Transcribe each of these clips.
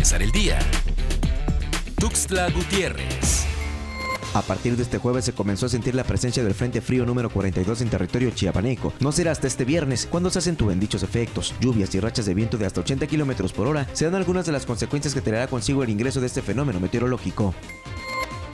empezar el día. Tuxtla Gutiérrez. A partir de este jueves se comenzó a sentir la presencia del Frente Frío número 42 en territorio chiapaneco. No será hasta este viernes cuando se acentúen dichos efectos. Lluvias y rachas de viento de hasta 80 kilómetros por hora serán algunas de las consecuencias que traerá consigo el ingreso de este fenómeno meteorológico.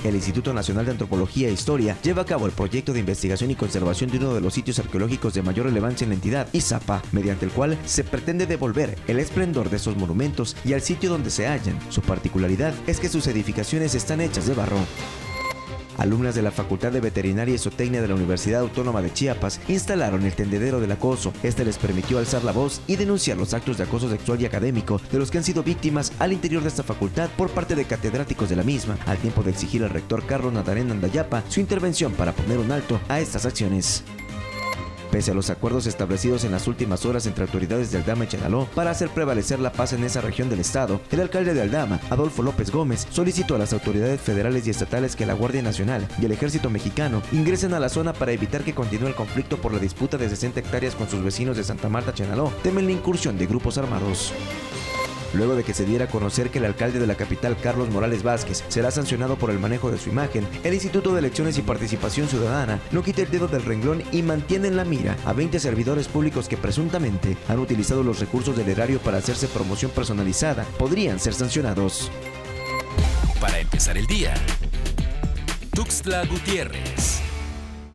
El Instituto Nacional de Antropología e Historia lleva a cabo el proyecto de investigación y conservación de uno de los sitios arqueológicos de mayor relevancia en la entidad, Izapa, mediante el cual se pretende devolver el esplendor de esos monumentos y al sitio donde se hallan. Su particularidad es que sus edificaciones están hechas de barro. Alumnas de la Facultad de Veterinaria y Zootecnia de la Universidad Autónoma de Chiapas instalaron el tendedero del acoso. Este les permitió alzar la voz y denunciar los actos de acoso sexual y académico de los que han sido víctimas al interior de esta facultad por parte de catedráticos de la misma, al tiempo de exigir al rector Carlos Nadarén Andayapa su intervención para poner un alto a estas acciones. Pese a los acuerdos establecidos en las últimas horas entre autoridades de Aldama y Chenaló para hacer prevalecer la paz en esa región del estado, el alcalde de Aldama, Adolfo López Gómez, solicitó a las autoridades federales y estatales que la Guardia Nacional y el Ejército Mexicano ingresen a la zona para evitar que continúe el conflicto por la disputa de 60 hectáreas con sus vecinos de Santa Marta, Chenaló. Temen la incursión de grupos armados luego de que se diera a conocer que el alcalde de la capital, Carlos Morales Vázquez, será sancionado por el manejo de su imagen, el Instituto de Elecciones y Participación Ciudadana no quita el dedo del renglón y mantiene en la mira a 20 servidores públicos que presuntamente han utilizado los recursos del erario para hacerse promoción personalizada. Podrían ser sancionados. Para empezar el día, Tuxtla Gutiérrez.